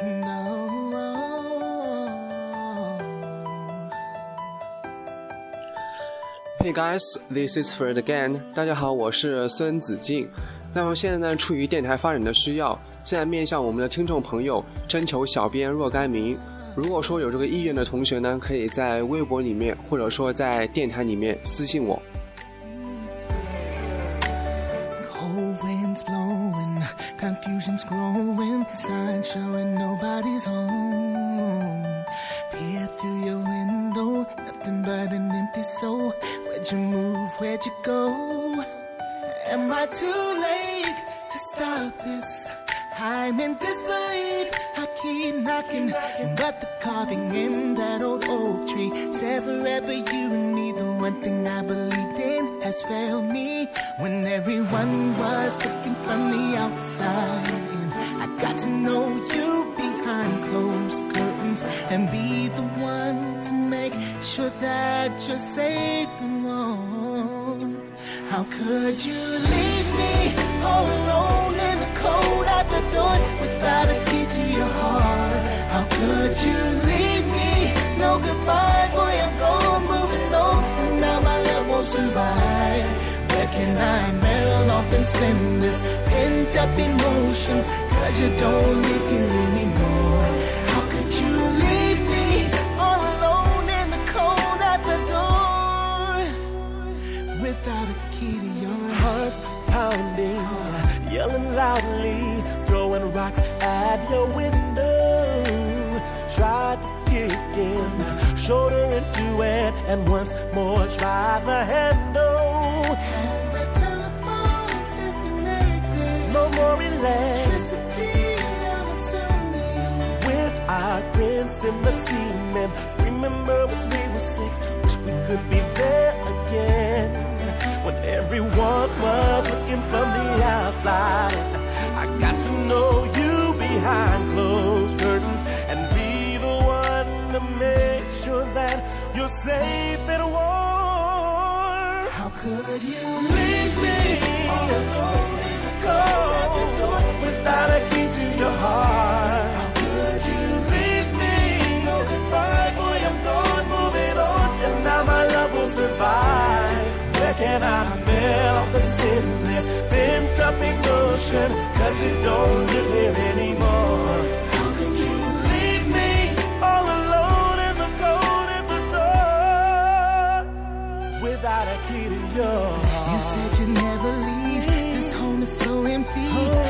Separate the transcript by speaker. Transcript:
Speaker 1: Hey guys, this is Fred again. 大家好，我是孙子静。那么现在呢，出于电台发展的需要，现在面向我们的听众朋友征求小编若干名。如果说有这个意愿的同学呢，可以在微博里面，或者说在电台里面私信我。
Speaker 2: Confusion's growing, signs showing nobody's home. Peer through your window, nothing but an empty soul. Where'd you move? Where'd you go? Am I too late to stop this? I'm in disbelief. I keep knocking, but the carving in that old oak tree said forever you and me. The one thing I believed in has failed me when everyone was looking from the outside in. I got to know you behind closed curtains and be the one to make sure that you're safe and warm. How could you leave me all alone in the cold at the door without a key to your heart? How could you leave me? No goodbye, and send this pent up emotion? Cause you don't live here anymore. How could you leave me all alone in the cold at the door without a key to your
Speaker 3: heart's pounding, yelling loudly, throwing rocks at your window. Tried to kick in, shoulder into it, and once more tried the handle. In the cement. Remember when we were six? Wish we could be there again. When everyone was looking from the outside. I got to know you behind closed curtains and be the one to make sure that you're safe and warm.
Speaker 2: How could you
Speaker 3: And I
Speaker 2: melt the sickness, then
Speaker 3: up ocean, cause you don't live here anymore.
Speaker 2: How could you
Speaker 3: leave me all alone in the cold in the dark without a key to your heart? You said you'd never leave, this home is so empty. Oh.